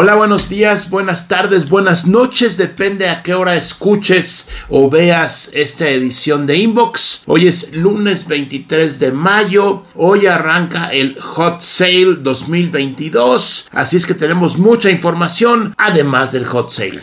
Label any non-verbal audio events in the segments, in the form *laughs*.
Hola, buenos días, buenas tardes, buenas noches, depende a qué hora escuches o veas esta edición de Inbox. Hoy es lunes 23 de mayo, hoy arranca el Hot Sale 2022, así es que tenemos mucha información además del Hot Sale.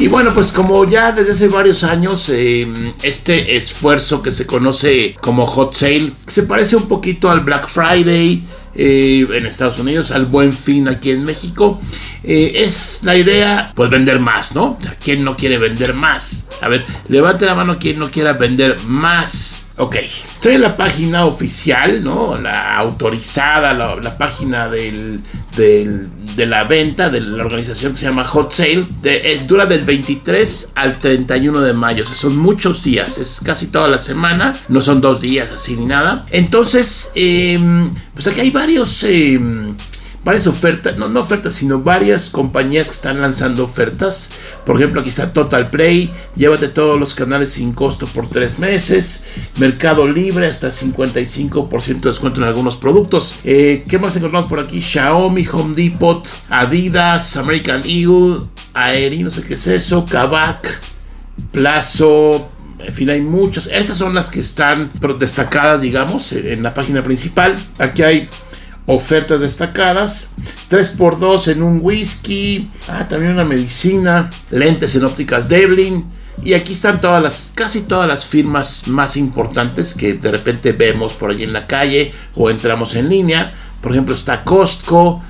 Y bueno, pues como ya desde hace varios años, em, este esfuerzo que se conoce como Hot Sale, se parece un poquito al Black Friday, eh, en Estados Unidos, al buen fin aquí en México, eh, es la idea, pues vender más, ¿no? ¿Quién no quiere vender más? A ver, levante la mano quien no quiera vender más. Ok, estoy en la página oficial, ¿no? La autorizada, la, página del, de la venta de la organización que se llama Hot Sale. De, dura del 23 al 31 de mayo, o sea, son muchos días, es casi toda la semana, no son dos días así ni nada. Entonces, em, pues aquí hay varios... Em, varias ofertas, no, no ofertas, sino varias compañías que están lanzando ofertas. Por ejemplo, aquí está Total Play, llévate todos los canales sin costo por tres meses. Mercado Libre, hasta 55% de descuento en algunos productos. Eh, ¿Qué más encontramos por aquí? Xiaomi, Home Depot, Adidas, American Eagle, Aeri, no sé qué es eso, Kavak, Plazo, en fin, hay muchas. Estas son las que están destacadas, digamos, en la página principal. Aquí hay ofertas destacadas. 3x2 en un whisky. Ah, también una medicina. Lentes en ópticas Devlin. Y aquí están todas las, casi todas las firmas más importantes que de repente vemos por allí en la calle o entramos en línea. Por ejemplo, está Costco,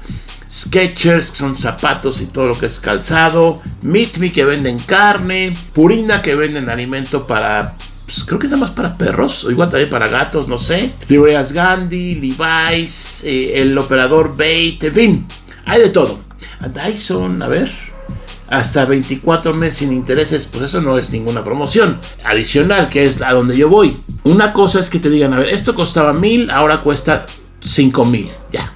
Sketchers, que son zapatos y todo lo que es calzado. Meet Me, que venden carne. Purina, que venden alimento para pues, creo que nada más para perros, o igual también para gatos, no sé. Librerías Gandhi, Levi's, eh, el operador Bait, en fin, hay de todo. Dyson, a ver, hasta 24 meses sin intereses, pues eso no es ninguna promoción adicional, que es a donde yo voy. Una cosa es que te digan, a ver, esto costaba mil, ahora cuesta 5 mil, ya.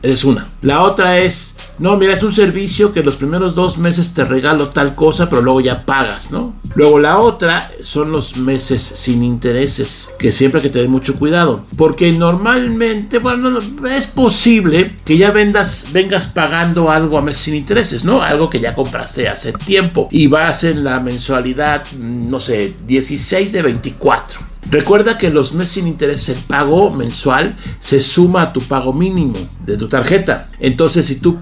Es una. La otra es, no, mira, es un servicio que los primeros dos meses te regalo tal cosa, pero luego ya pagas, ¿no? Luego la otra son los meses sin intereses, que siempre hay que tener mucho cuidado, porque normalmente, bueno, es posible que ya vendas, vengas pagando algo a meses sin intereses, ¿no? Algo que ya compraste hace tiempo y vas en la mensualidad, no sé, 16 de 24. Recuerda que los meses sin intereses, el pago mensual se suma a tu pago mínimo de tu tarjeta. Entonces, si tú,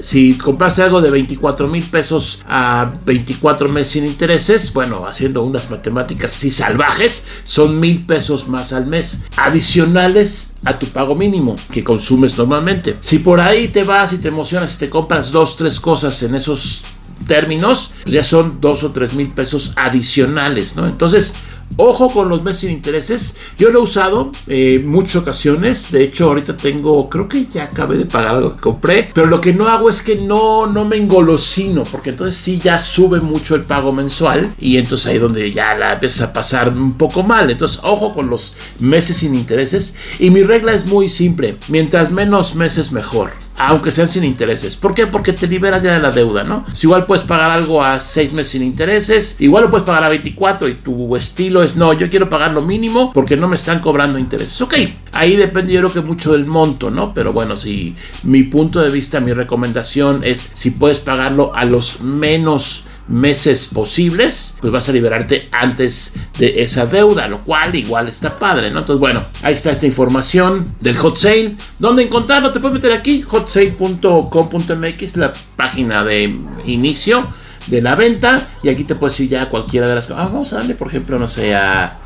si compraste algo de 24 mil pesos a 24 meses sin intereses, bueno, haciendo unas matemáticas así salvajes, son mil pesos más al mes, adicionales a tu pago mínimo que consumes normalmente. Si por ahí te vas y te emocionas y te compras dos, tres cosas en esos términos, pues ya son dos o tres mil pesos adicionales, ¿no? Entonces, Ojo con los meses sin intereses. Yo lo he usado eh, muchas ocasiones. De hecho, ahorita tengo, creo que ya acabé de pagar algo que compré. Pero lo que no hago es que no, no me engolosino. Porque entonces sí ya sube mucho el pago mensual. Y entonces ahí donde ya la empieza a pasar un poco mal. Entonces, ojo con los meses sin intereses. Y mi regla es muy simple. Mientras menos meses mejor aunque sean sin intereses. ¿Por qué? Porque te liberas ya de la deuda, ¿no? Si igual puedes pagar algo a 6 meses sin intereses, igual lo puedes pagar a 24 y tu estilo es, no, yo quiero pagar lo mínimo porque no me están cobrando intereses. Ok, ahí depende yo creo que mucho del monto, ¿no? Pero bueno, si mi punto de vista, mi recomendación es si puedes pagarlo a los menos meses posibles, pues vas a liberarte antes de esa deuda, lo cual igual está padre, ¿no? Entonces, bueno, ahí está esta información del hot sale. ¿Dónde encontrarlo? Te puedes meter aquí, hotsale.com.mx, la página de inicio de la venta, y aquí te puedes ir ya a cualquiera de las cosas. Ah, vamos a darle, por ejemplo, no sé, a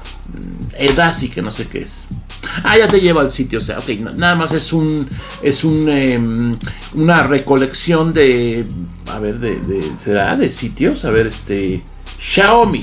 Edasi, que no sé qué es. Ah, ya te lleva al sitio. O sea, ok, nada más es un. Es un. Em, una recolección de. A ver, de, de. ¿Será de sitios? A ver, este. Xiaomi.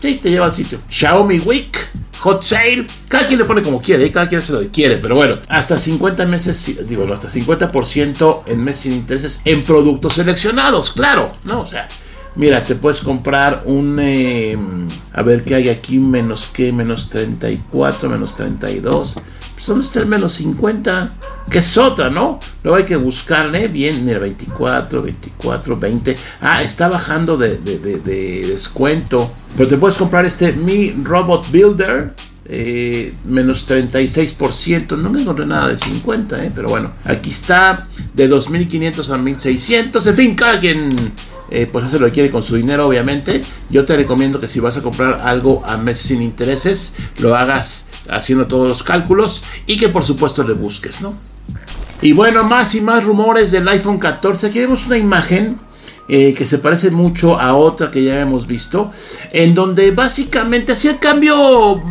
Sí, te lleva al sitio. Xiaomi Week. Hot Sale. Cada quien le pone como quiere, ¿eh? cada quien hace lo que quiere, pero bueno, hasta 50 meses, digo, hasta 50% en meses sin intereses en productos seleccionados, claro, ¿no? O sea, Mira, te puedes comprar un... Em, a ver qué hay aquí, menos que, menos 34, menos 32. Pues ¿dónde está el menos 50? Que es otra, ¿no? Luego hay que buscarle bien, mira, 24, 24, 20. Ah, está bajando de, de descuento. Pero te puedes comprar este Mi Robot Builder eh, menos 36%. No me encontré nada de 50, eh, pero bueno, aquí está de 2.500 a 1.600. En fin, cada quien eh, pues hace lo que quiere con su dinero, obviamente. Yo te recomiendo que si vas a comprar algo a meses sin intereses, lo hagas haciendo todos los cálculos y que por supuesto le busques, ¿no? Y bueno, más y más rumores del iPhone 14. Aquí vemos una imagen eh, que se parece mucho a otra que ya hemos visto, en donde básicamente así el cambio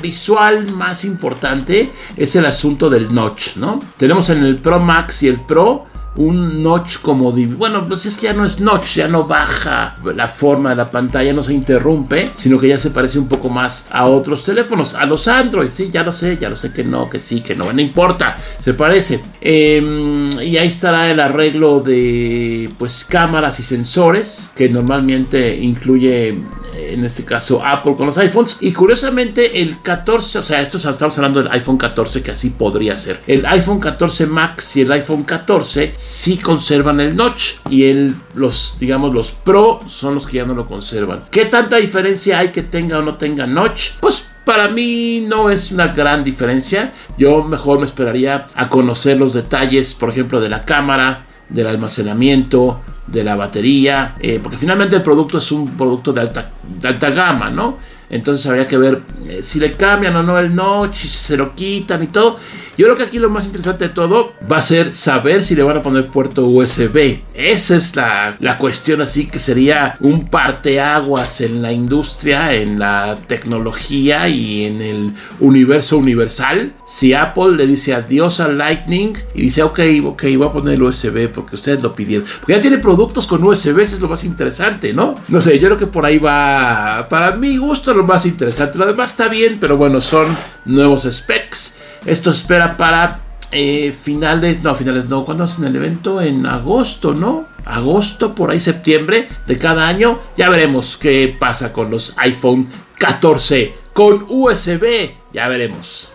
visual más importante es el asunto del notch, ¿no? Tenemos en el Pro Max y el Pro un notch como bueno pues es que ya no es notch ya no baja la forma de la pantalla no se interrumpe sino que ya se parece un poco más a otros teléfonos a los Android sí ya lo sé ya lo sé que no que sí que no no importa se parece em, y ahí estará el arreglo de pues cámaras y sensores que normalmente incluye en este caso Apple con los iPhones. Y curiosamente el 14, o sea, esto estamos hablando del iPhone 14 que así podría ser. El iPhone 14 Max y el iPhone 14 sí conservan el notch y el, los, digamos, los Pro son los que ya no lo conservan. ¿Qué tanta diferencia hay que tenga o no tenga notch? Pues para mí no es una gran diferencia. Yo mejor me esperaría a conocer los detalles, por ejemplo, de la cámara, del almacenamiento, de la batería, eh, porque finalmente el producto es un producto de alta, gama, ¿no? Entonces habría que ver eh, si le cambian o no el notch, si se lo quitan y todo. Yo creo que aquí lo más interesante de todo va a ser saber si le van a poner puerto USB. Esa es la, la cuestión así que sería un parteaguas en la industria, en la tecnología y en el universo universal. Si Apple le dice adiós al Lightning y dice, ok, ok, voy a poner el USB porque ustedes lo pidieron. Porque ya tiene productos con USB, eso es lo más interesante, ¿no? No sé, yo creo que por ahí va, para mi gusto, lo más interesante. Lo demás está bien, pero bueno, son nuevos specs esto espera para eh, finales, no, finales no, ¿cuándo hacen el evento? En agosto, ¿no? Agosto, por ahí septiembre de cada año. Ya veremos qué pasa con los iPhone 14 con USB. Ya veremos.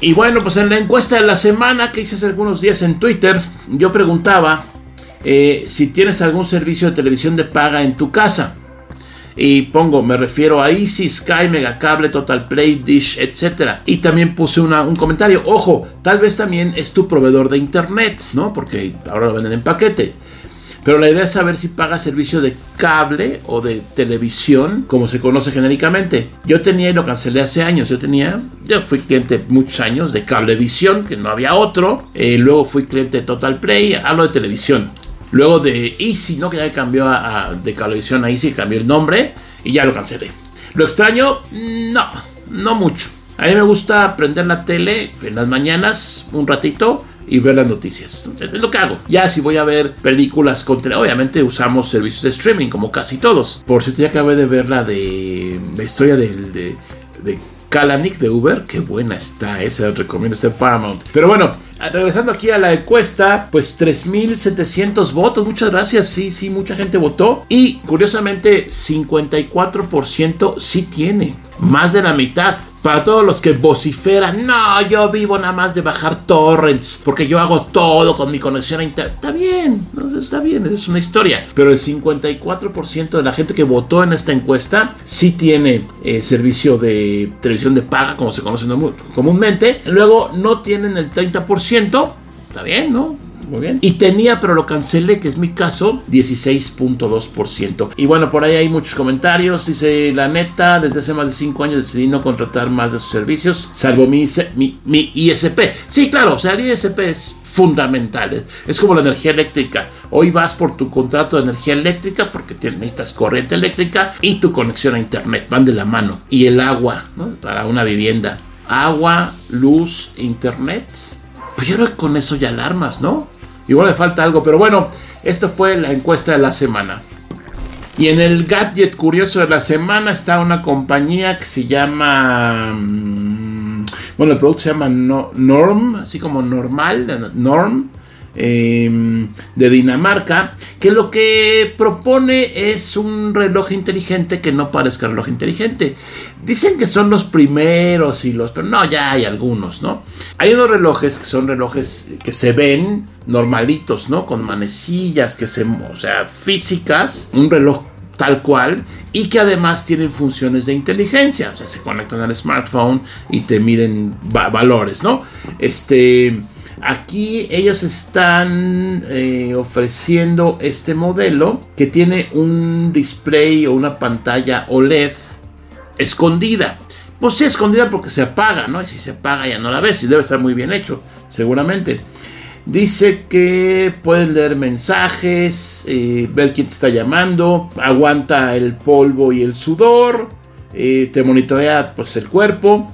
Y bueno, pues en la encuesta de la semana que hice hace algunos días en Twitter, yo preguntaba eh, si tienes algún servicio de televisión de paga en tu casa. Y pongo, me refiero a Easy, Sky, Megacable, Total Play, Dish, etc. Y también puse un comentario. Ojo, tal vez también es tu proveedor de internet, ¿no? Porque ahora lo venden en paquete. Pero la idea es saber si paga servicio de cable o de televisión, como se conoce genéricamente. Yo tenía y lo cancelé hace años. Yo tenía, yo fui cliente muchos años de Cablevisión, que no había otro. Eh, luego fui cliente de Total Play, hablo de televisión. Luego de Easy, ¿no? Que ya cambió a, de Cablevisión a Easy, cambió el nombre y ya lo cancelé. ¿Lo extraño? No, no mucho. A mí me gusta prender la tele en las mañanas un ratito y ver las noticias. Es lo que hago. Ya si voy a ver películas con obviamente usamos servicios de streaming como casi todos. Por cierto, ya acabé de ver la de la historia de, de, Kalanick de Uber, qué buena está, esa recomiendo, está en Paramount. Pero bueno, regresando aquí a la encuesta, pues 3.700 votos, muchas gracias, sí, sí, mucha gente votó. Y curiosamente, 54% sí tiene, más de la mitad. Para todos los que vociferan, no, yo vivo nada más de bajar torrents, porque yo hago todo con mi conexión a internet. Está bien, está bien, es una historia. Pero el 54% de la gente que votó en esta encuesta sí tiene eh, servicio de televisión de paga, como se conoce comúnmente. Luego no tienen el 30%. Está bien, ¿no? Muy bien. Y tenía, pero lo cancelé, que es mi caso, 16.2%. Y bueno, por ahí hay muchos comentarios. Dice, la neta, desde hace más de 5 años decidí no contratar más de sus servicios, salvo mi, mi, ISP. Sí, claro, o sea, el ISP es fundamental. Es como la energía eléctrica. Hoy vas por tu contrato de energía eléctrica porque necesitas corriente eléctrica y tu conexión a internet. Van de la mano. Y el agua, ¿no? Para una vivienda. Agua, luz, internet. Pues con eso ya alarmas, ¿no? Igual le falta algo, pero bueno, esto fue la encuesta de la semana. Y en el gadget curioso de la semana está una compañía que se llama... Mm, bueno, el producto se llama Norm, así como normal, Norm. Em, de Dinamarca, que lo que propone es un reloj inteligente que no parezca reloj inteligente. Dicen que son los primeros y los, pero no, ya hay algunos, ¿no? Hay unos relojes que son relojes que se ven normalitos, ¿no? Con manecillas que se, o sea, físicas, un reloj tal cual y que además tienen funciones de inteligencia, o sea, se conectan al smartphone y te miden valores, ¿no? Este, aquí ellos están eh, ofreciendo este modelo que tiene un display o una pantalla OLED escondida. Pues sí, escondida porque se apaga, ¿no? Y si se apaga ya no la ves y debe estar muy bien hecho, seguramente. Dice que puedes leer mensajes, eh, ver quién te está llamando, aguanta el polvo y el sudor, eh, te monitorea pues, el cuerpo,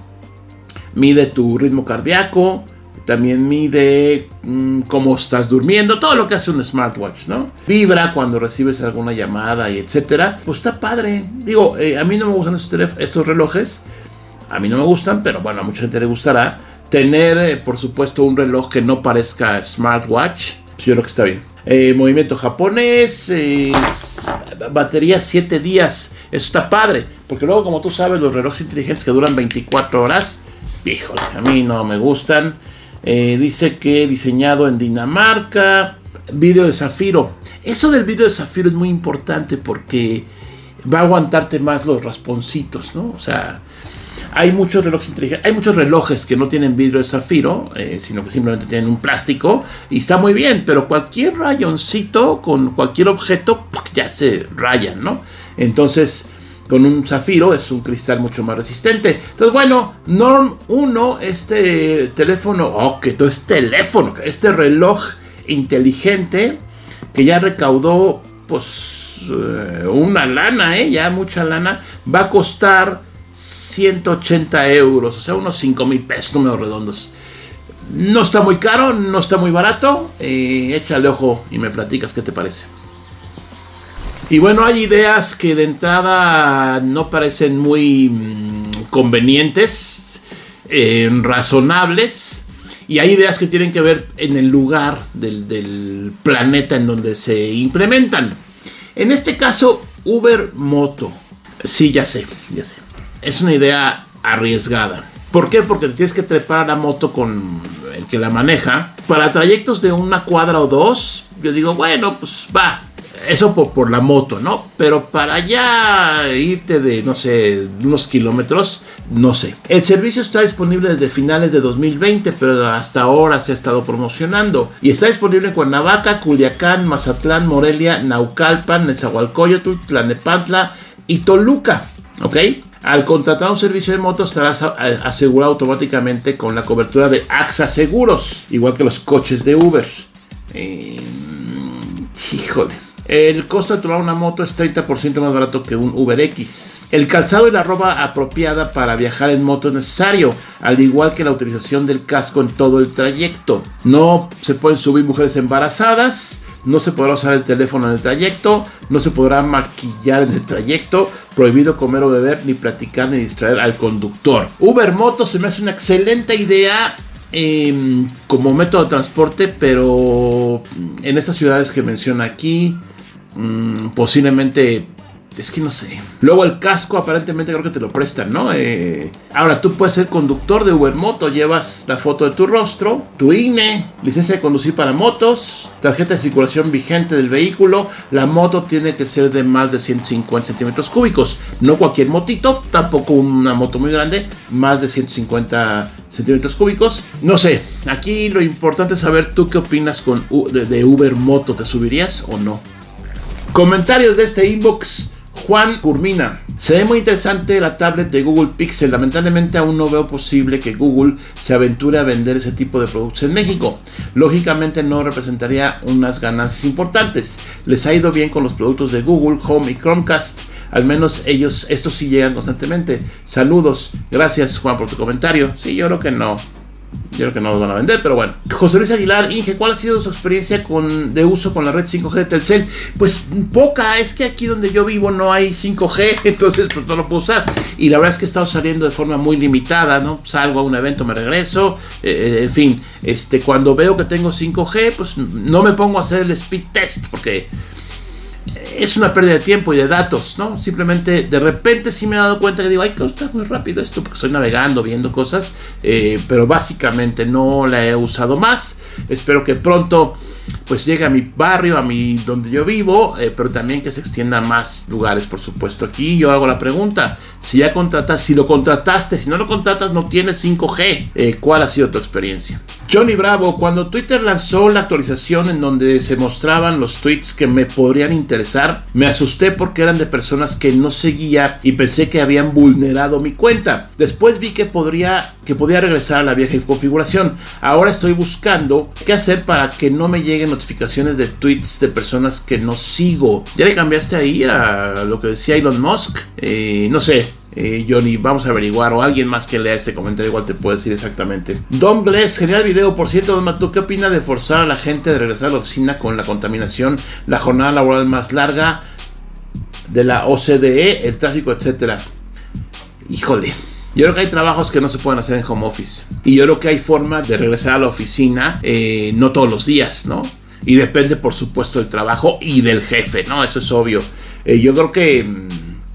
mide tu ritmo cardíaco, también mide mm, cómo estás durmiendo, todo lo que hace un smartwatch, ¿no? Vibra cuando recibes alguna llamada y etcétera. Pues está padre. Digo, eh, a mí no me gustan estos, relojes, a mí no me gustan, pero bueno, a mucha gente le gustará Tener, eh, por supuesto, un reloj que no parezca smartwatch. Yo creo que está bien. Eh, movimiento japonés, batería 7 días. Eso está padre. Porque luego, como tú sabes, los relojes inteligentes que duran 24 horas, híjole, a mí no me gustan. Eh, dice que diseñado en Dinamarca. Vídeo de zafiro. Eso del vídeo de zafiro es muy importante porque va a aguantarte más los rasponcitos, ¿no? O sea, hay muchos relojes inteligentes, hay muchos relojes que no tienen vidrio de zafiro, eh, sino que simplemente tienen un plástico y está muy bien, pero cualquier rayoncito con cualquier objeto ya se rayan, ¿no? Entonces, con un zafiro es un cristal mucho más resistente. Entonces, bueno, Norm 1, este teléfono, oh, que todo es teléfono, este reloj inteligente que ya recaudó, pues, eh, una lana, ¿eh? Ya mucha lana, va a costar 180 euros, o sea, unos 5 mil pesos, números redondos. No está muy caro, no está muy barato. Eh, échale ojo y me platicas qué te parece. Y bueno, hay ideas que de entrada no parecen muy mm, convenientes, eh, razonables. Y hay ideas que tienen que ver en el lugar del, del planeta en donde se implementan. En este caso, Uber Moto. Sí, ya sé, ya sé es una idea arriesgada. ¿Por qué? Porque tienes que trepar a la moto con el que la maneja. Para trayectos de una cuadra o dos, yo digo, bueno, pues va. Eso por, la moto, ¿no? Pero para ya irte de, no sé, unos kilómetros, no sé. El servicio está disponible desde finales de 2020, pero hasta ahora se ha estado promocionando. Y está disponible en Cuernavaca, Culiacán, Mazatlán, Morelia, Naucalpan, Nezahualcóyotl, Tlanepantla y Toluca. ¿Ok? Al contratar un servicio de moto estarás asegurado automáticamente con la cobertura de AXA Seguros, igual que los coches de Uber. Eh, híjole. El costo de tomar una moto es 30% más barato que un Uber X. El calzado y la ropa apropiada para viajar en moto es necesario, al igual que la utilización del casco en todo el trayecto. No se pueden subir mujeres embarazadas, no se podrá usar el teléfono en el trayecto, no se podrá maquillar en el trayecto, prohibido comer o beber, ni platicar ni distraer al conductor. Uber Moto se me hace una excelente idea em, como método de transporte, pero en estas ciudades que menciona aquí, mm, posiblemente es que no sé. Luego el casco aparentemente creo que te lo prestan, ¿no? Eh, ahora tú puedes ser conductor de Uber Moto, llevas la foto de tu rostro, tu INE, licencia de conducir para motos, tarjeta de circulación vigente del vehículo. La moto tiene que ser de más de 150 centímetros cúbicos, no cualquier motito, tampoco una moto muy grande, más de 150 centímetros cúbicos. No sé, aquí lo importante es saber tú qué opinas con de Uber Moto, ¿te subirías o no? Comentarios de este inbox. Juan Curmina. Se ve muy interesante la tablet de Google Pixel. Lamentablemente aún no veo posible que Google se aventure a vender ese tipo de productos en México. Lógicamente no representaría unas ganancias importantes. Les ha ido bien con los productos de Google, Home y Chromecast. Al menos ellos, estos sí llegan constantemente. Saludos. Gracias Juan por tu comentario. Sí, yo creo que no. Yo creo que no los van a vender, pero bueno. José Luis Aguilar, Inge, ¿cuál ha sido su experiencia con, de uso con la red 5G de Telcel? Pues poca, es que aquí donde yo vivo no hay 5G, *laughs* entonces pues, no lo puedo usar. Y la verdad es que he estado saliendo de forma muy limitada, ¿no? Salgo a un evento, me regreso, eh, eh, en fin, este, cuando veo que tengo 5G, pues no me pongo a hacer el speed test, porque es una pérdida de tiempo y de datos, ¿no? Simplemente de repente sí me he dado cuenta que digo, ay, que está muy rápido esto porque estoy navegando, viendo cosas, eh, pero básicamente no la he usado más. Espero que pronto pues llegue a mi barrio, a mi donde yo vivo, eh, pero también que se extienda a más lugares, por supuesto. Aquí yo hago la pregunta, si ya contratas, si lo contrataste, si no lo contratas, no tienes 5G, eh, ¿cuál ha sido tu experiencia? Johnny Bravo, cuando Twitter lanzó la actualización en donde se mostraban los tweets que me podrían interesar, me asusté porque eran de personas que no seguía y pensé que habían vulnerado mi cuenta. Después vi que podría que podía regresar a la vieja configuración. Ahora estoy buscando qué hacer para que no me lleguen notificaciones de tweets de personas que no sigo. ¿Ya le cambiaste ahí a lo que decía Elon Musk? Eh, no sé, eh, Johnny, vamos a averiguar, o alguien más que lea este comentario igual te puede decir exactamente. Don Bless, genial video, por cierto, Don Matú, ¿qué opina de forzar a la gente de regresar a la oficina con la contaminación, la jornada laboral más larga de la OCDE, el tráfico, etcétera? Híjole. Yo creo que hay trabajos que no se pueden hacer en home office. Y yo creo que hay forma de regresar a la oficina, eh, no todos los días, ¿no? Y depende, por supuesto, del trabajo y del jefe, ¿no? Eso es obvio. Eh, yo creo que mm,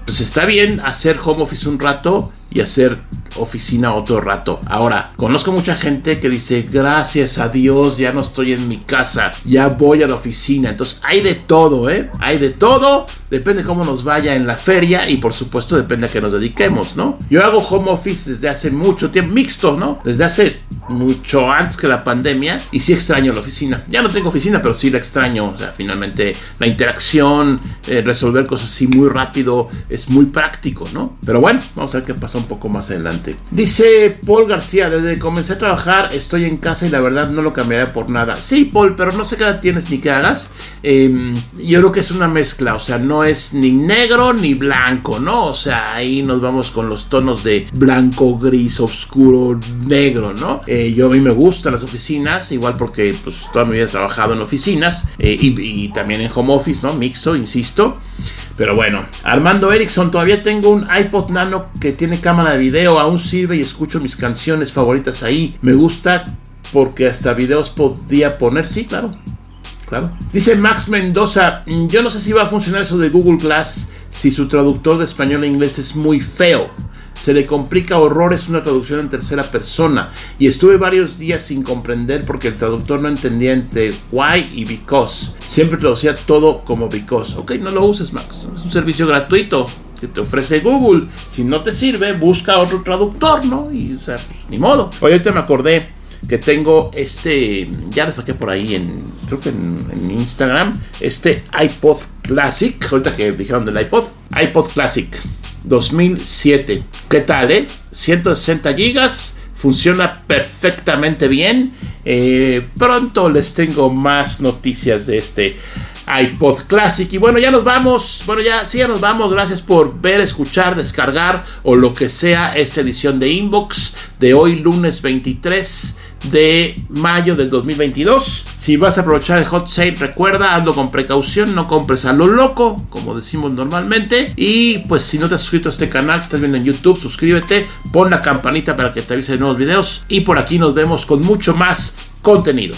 pues está bien hacer home office un rato y hacer oficina otro rato. Ahora, conozco mucha gente que dice, gracias a Dios, ya no estoy en mi casa, ya voy a la oficina. Entonces, hay de todo, ¿eh? Hay de todo, depende cómo nos vaya en la feria y por supuesto depende a qué nos dediquemos, ¿no? Yo hago home office desde hace mucho tiempo, mixto, ¿no? Desde hace mucho antes que la pandemia y sí extraño la oficina. Ya no tengo oficina, pero sí la extraño. O sea, finalmente la interacción, eh, resolver cosas así muy rápido es muy práctico, ¿no? Pero bueno, vamos a ver qué pasa un poco más adelante. Dice Paul García, desde que comencé a trabajar estoy en casa y la verdad no lo cambiaré por nada. Sí, Paul, pero no sé qué edad tienes ni qué hagas. Em, yo creo que es una mezcla, o sea, no es ni negro ni blanco, ¿no? O sea, ahí nos vamos con los tonos de blanco, gris, oscuro, negro, ¿no? Eh, yo a mí me gustan las oficinas, igual porque pues toda mi vida he trabajado en oficinas eh, y, también en home office, ¿no? Mixto, insisto. Pero bueno, Armando Erickson, todavía tengo un iPod Nano que tiene cámara de video, aún sirve y escucho mis canciones favoritas ahí. Me gusta porque hasta videos podía poner, sí, claro. Claro. Dice Max Mendoza, "Mm, yo no sé si va a funcionar eso de Google Glass si su traductor de español a inglés es muy feo. Se le complica horrores una traducción en tercera persona. Y estuve varios días sin comprender porque el traductor no entendía entre why y because. Siempre traducía todo como because. Ok, no lo uses, Max. Es un servicio gratuito que te ofrece Google. Si no te sirve, busca otro traductor, ¿no? Y, o sea, pues, ni modo. Oye, ahorita me acordé que tengo este, ya le saqué por ahí en, creo que en, Instagram, este iPod Classic, ahorita que dijeron del iPod, iPod Classic 2007. ¿Qué tal, eh? 160 gigas, funciona perfectamente bien. Eh, pronto les tengo más noticias de este iPod Classic. Y bueno, ya nos vamos. Bueno, ya sí, ya nos vamos. Gracias por ver, escuchar, descargar o lo que sea esta edición de Inbox de hoy, lunes 23 de mayo del 2022. Si vas a aprovechar el hot sale, recuerda, hazlo con precaución, no compres a lo loco, como decimos normalmente. Y pues si no te has suscrito a este canal, si estás viendo en YouTube, suscríbete, pon la campanita para que te avise de nuevos videos. Y por aquí nos vemos con mucho más contenido.